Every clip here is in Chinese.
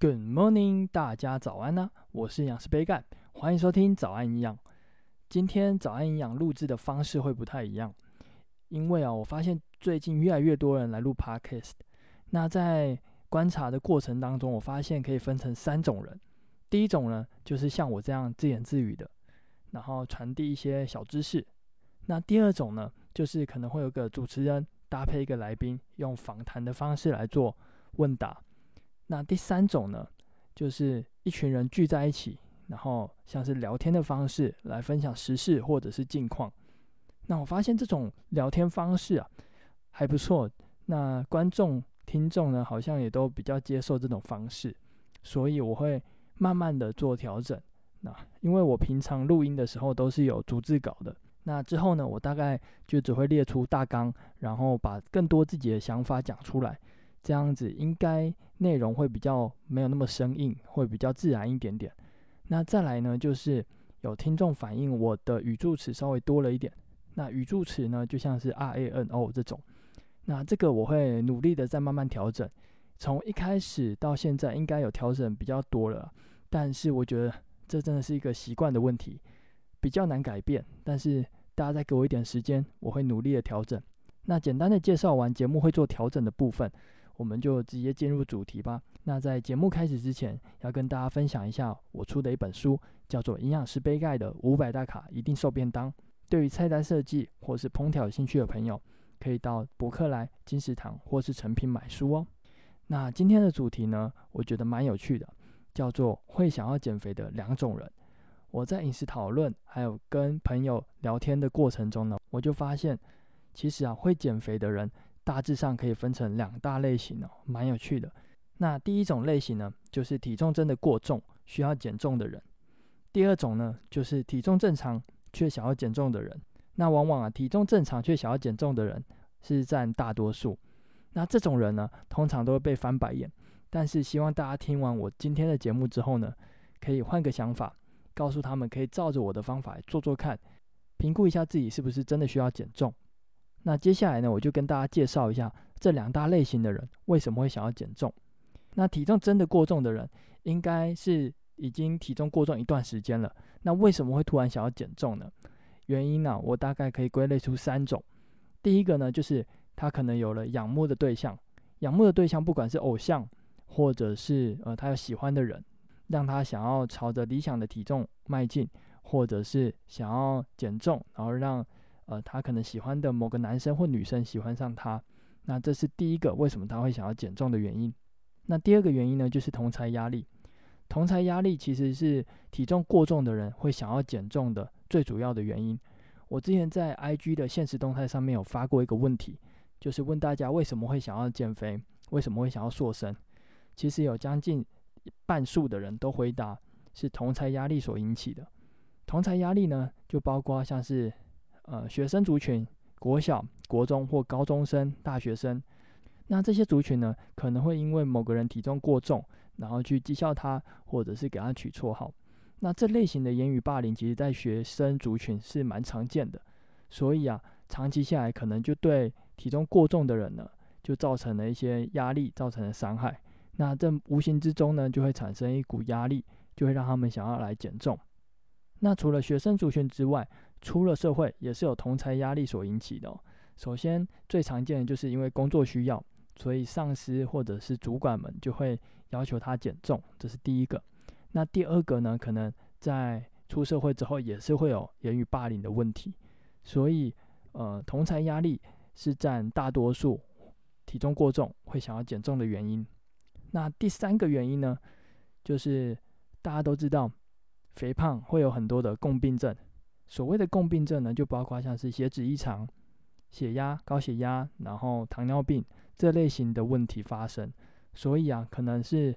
Good morning，大家早安呢、我是营养师杯盖，欢迎收听早安营养。今天早安营养录制的方式会不太一样，因为啊，我发现最近越来越多人来录 Podcast。那在观察的过程当中，我发现可以分成三种人。第一种呢，就是像我这样自言自语的，然后传递一些小知识。那第二种呢，就是可能会有个主持人搭配一个来宾，用访谈的方式来做问答。那第三种呢，就是一群人聚在一起，然后像是聊天的方式来分享时事或者是近况。那我发现这种聊天方式啊还不错，那观众听众呢好像也都比较接受这种方式，所以我会慢慢的做调整。那因为我平常录音的时候都是有逐字稿的，那之后呢，我大概就只会列出大纲，然后把更多自己的想法讲出来。这样子应该内容会比较没有那么生硬，会比较自然一点点。那再来呢，就是有听众反映我的语助词稍微多了一点。那语助词呢，就像是 R A N O 这种。那这个我会努力的再慢慢调整。从一开始到现在，应该有调整比较多了。但是我觉得这真的是一个习惯的问题，比较难改变。但是大家再给我一点时间，我会努力的调整。那简单的介绍完节目会做调整的部分。我们就直接进入主题吧。那在节目开始之前，要跟大家分享一下我出的一本书，叫做《营养师杯盖的五百大卡一定瘦便当》。对于菜单设计或是烹调有兴趣的朋友，可以到博客来、金石堂或是诚品买书哦。那今天的主题呢，我觉得蛮有趣的，叫做会想要减肥的两种人。我在饮食讨论还有跟朋友聊天的过程中呢，我就发现，其实啊，会减肥的人。大致上可以分成两大类型哦，蛮有趣的。那第一种类型呢，就是体重真的过重，需要减重的人；第二种呢，就是体重正常却想要减重的人。那往往啊，体重正常却想要减重的人是占大多数。那这种人呢，通常都会被翻白眼。但是希望大家听完我今天的节目之后呢，可以换个想法，告诉他们可以照着我的方法来做做看，评估一下自己是不是真的需要减重。那接下来呢，我就跟大家介绍一下这两大类型的人为什么会想要减重。那体重真的过重的人，应该是已经体重过重一段时间了。那为什么会突然想要减重呢？原因呢，我大概可以归类出三种。第一个呢，就是他可能有了仰慕的对象，仰慕的对象不管是偶像，或者是呃他有喜欢的人，让他想要朝着理想的体重迈进，或者是想要减重，然后让。呃，他可能喜欢的某个男生或女生喜欢上他，那这是第一个为什么他会想要减重的原因。那第二个原因呢，就是同才压力。同才压力其实是体重过重的人会想要减重的最主要的原因。我之前在 IG 的现实动态上面有发过一个问题，就是问大家为什么会想要减肥，为什么会想要瘦身？其实有将近半数的人都回答是同才压力所引起的。同才压力呢，就包括像是。呃，学生族群，国小、国中或高中生、大学生，那这些族群呢，可能会因为某个人体重过重，然后去讥笑他，或者是给他取绰号。那这类型的言语霸凌，其实在学生族群是蛮常见的。所以啊，长期下来，可能就对体重过重的人呢，就造成了一些压力，造成了伤害。那这无形之中呢，就会产生一股压力，就会让他们想要来减重。那除了学生族群之外，出了社会也是有同侪压力所引起的哦。首先，最常见的就是因为工作需要，所以上司或者是主管们就会要求他减重，这是第一个。那第二个呢，可能在出社会之后也是会有言语霸凌的问题。所以，呃，同侪压力是占大多数体重过重会想要减重的原因。那第三个原因呢，就是大家都知道，肥胖会有很多的共病症。所谓的共病症呢，就包括像是血脂异常、血压、高血压，然后糖尿病这类型的问题发生。所以啊，可能是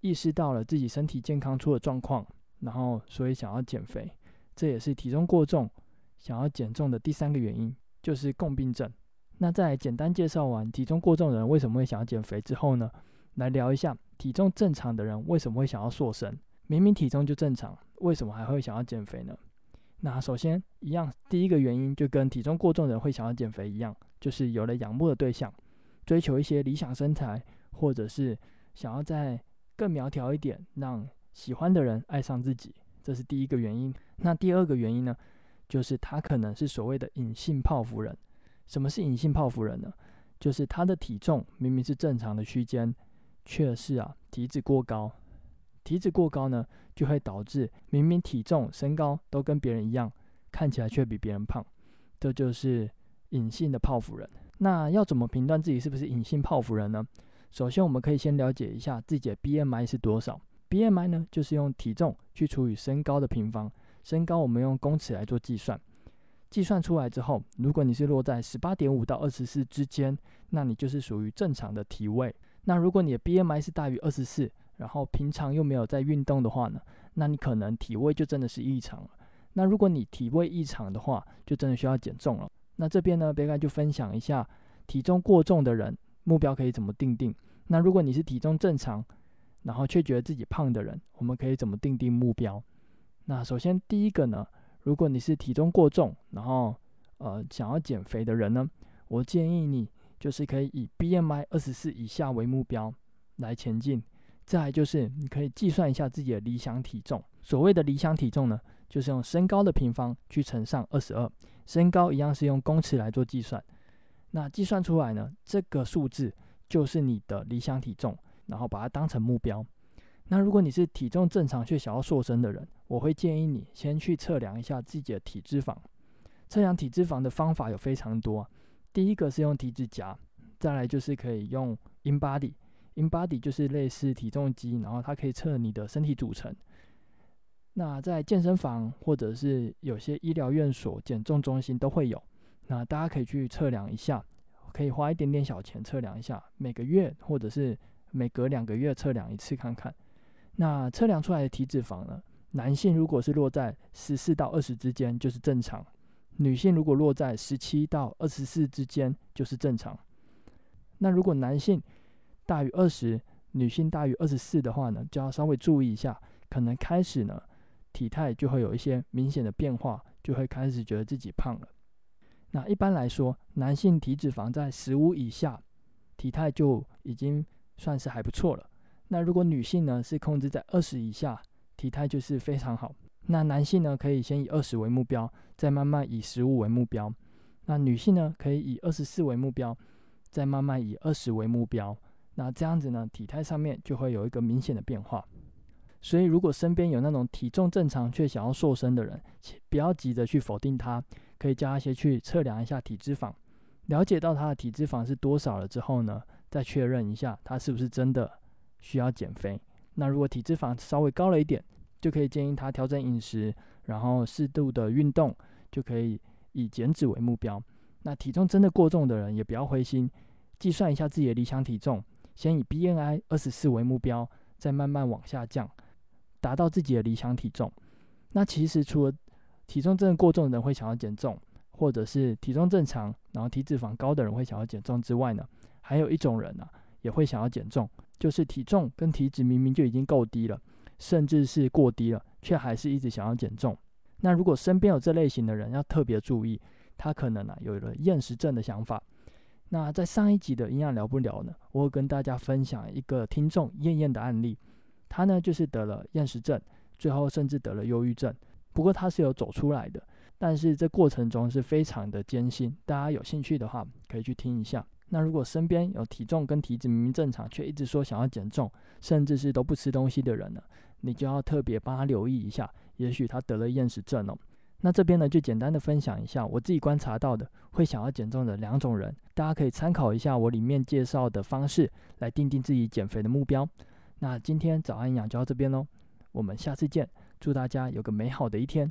意识到了自己身体健康出了状况，然后所以想要减肥，这也是体重过重想要减重的第三个原因，就是共病症。那在简单介绍完体重过重的人为什么会想要减肥之后呢，来聊一下体重正常的人为什么会想要瘦身。明明体重就正常，为什么还会想要减肥呢？那首先一样，第一个原因就跟体重过重的人会想要减肥一样，就是有了仰慕的对象，追求一些理想身材，或者是想要在更苗条一点，让喜欢的人爱上自己，这是第一个原因。那第二个原因呢，就是他可能是所谓的隐性泡芙人。什么是隐性泡芙人呢？就是他的体重明明是正常的区间，却是啊体脂过高。体脂过高呢，就会导致明明体重、身高都跟别人一样，看起来却比别人胖。这就是隐性的泡芙人。那要怎么评断自己是不是隐性泡芙人呢？首先，我们可以先了解一下自己的 BMI 是多少。BMI 呢，就是用体重去除以身高的平方。身高我们用公尺来做计算。计算出来之后，如果你是落在十八点五到二十四之间，那你就是属于正常的体位。那如果你的 BMI 是大于二十四，然后平常又没有在运动的话呢，那你可能体位就真的是异常了。那如果你体位异常的话，就真的需要减重了。那这边呢，贝盖就分享一下体重过重的人目标可以怎么定定。那如果你是体重正常，然后却觉得自己胖的人，我们可以怎么定定目标？那首先第一个呢，如果你是体重过重，然后呃想要减肥的人呢，我建议你就是可以以 BMI 二十四以下为目标来前进。再来就是你可以计算一下自己的理想体重。所谓的理想体重呢，就是用身高的平方去乘上二十二，身高一样是用公尺来做计算。那计算出来呢，这个数字就是你的理想体重，然后把它当成目标。那如果你是体重正常却想要瘦身的人，我会建议你先去测量一下自己的体脂肪。测量体脂肪的方法有非常多，第一个是用体脂夹，再来就是可以用 InBody。InBody 就是类似体重机，然后它可以测你的身体组成。那在健身房或者是有些医疗院所减重中心都会有，那大家可以去测量一下，可以花一点点小钱测量一下，每个月或者是每隔两个月测量一次看看。那测量出来的体脂肪呢，男性如果是落在十四到二十之间就是正常，女性如果落在十七到二十四之间就是正常。那如果男性大于二十，女性大于二十四的话呢，就要稍微注意一下，可能开始呢。体态就会有一些明显的变化，就会开始觉得自己胖了。那一般来说，男性体脂肪在十五以下，体态就已经算是还不错了。那如果女性呢，是控制在二十以下，体态就是非常好。那男性呢，可以先以二十为目标，再慢慢以十五为目标。那女性呢，可以以二十四为目标，再慢慢以二十为目标。那这样子呢，体态上面就会有一个明显的变化。所以，如果身边有那种体重正常却想要瘦身的人，不要急着去否定他，可以叫他先去测量一下体脂肪，了解到他的体脂肪是多少了之后呢，再确认一下他是不是真的需要减肥。那如果体脂肪稍微高了一点，就可以建议他调整饮食，然后适度的运动，就可以以减脂为目标。那体重真的过重的人也不要灰心，计算一下自己的理想体重，先以 BNI 二十四为目标，再慢慢往下降。达到自己的理想体重，那其实除了体重真的过重的人会想要减重，或者是体重正常然后体脂肪高的人会想要减重之外呢，还有一种人呢、也会想要减重，就是体重跟体脂明明就已经够低了，甚至是过低了，却还是一直想要减重。那如果身边有这类型的人，要特别注意，他可能啊有了厌食症的想法。那在上一集的营养聊不聊呢，我会跟大家分享一个听众厌厌的案例。他呢，就是得了厌食症，最后甚至得了忧郁症。不过他是有走出来的，但是这过程中是非常的艰辛。大家有兴趣的话，可以去听一下。那如果身边有体重跟体脂明明正常，却一直说想要减重，甚至是都不吃东西的人呢，你就要特别帮他留意一下，也许他得了厌食症哦。那这边呢，就简单的分享一下我自己观察到的会想要减重的两种人，大家可以参考一下我里面介绍的方式来定定自己减肥的目标。那今天早安营养就到这边喽，我们下次见，祝大家有个美好的一天。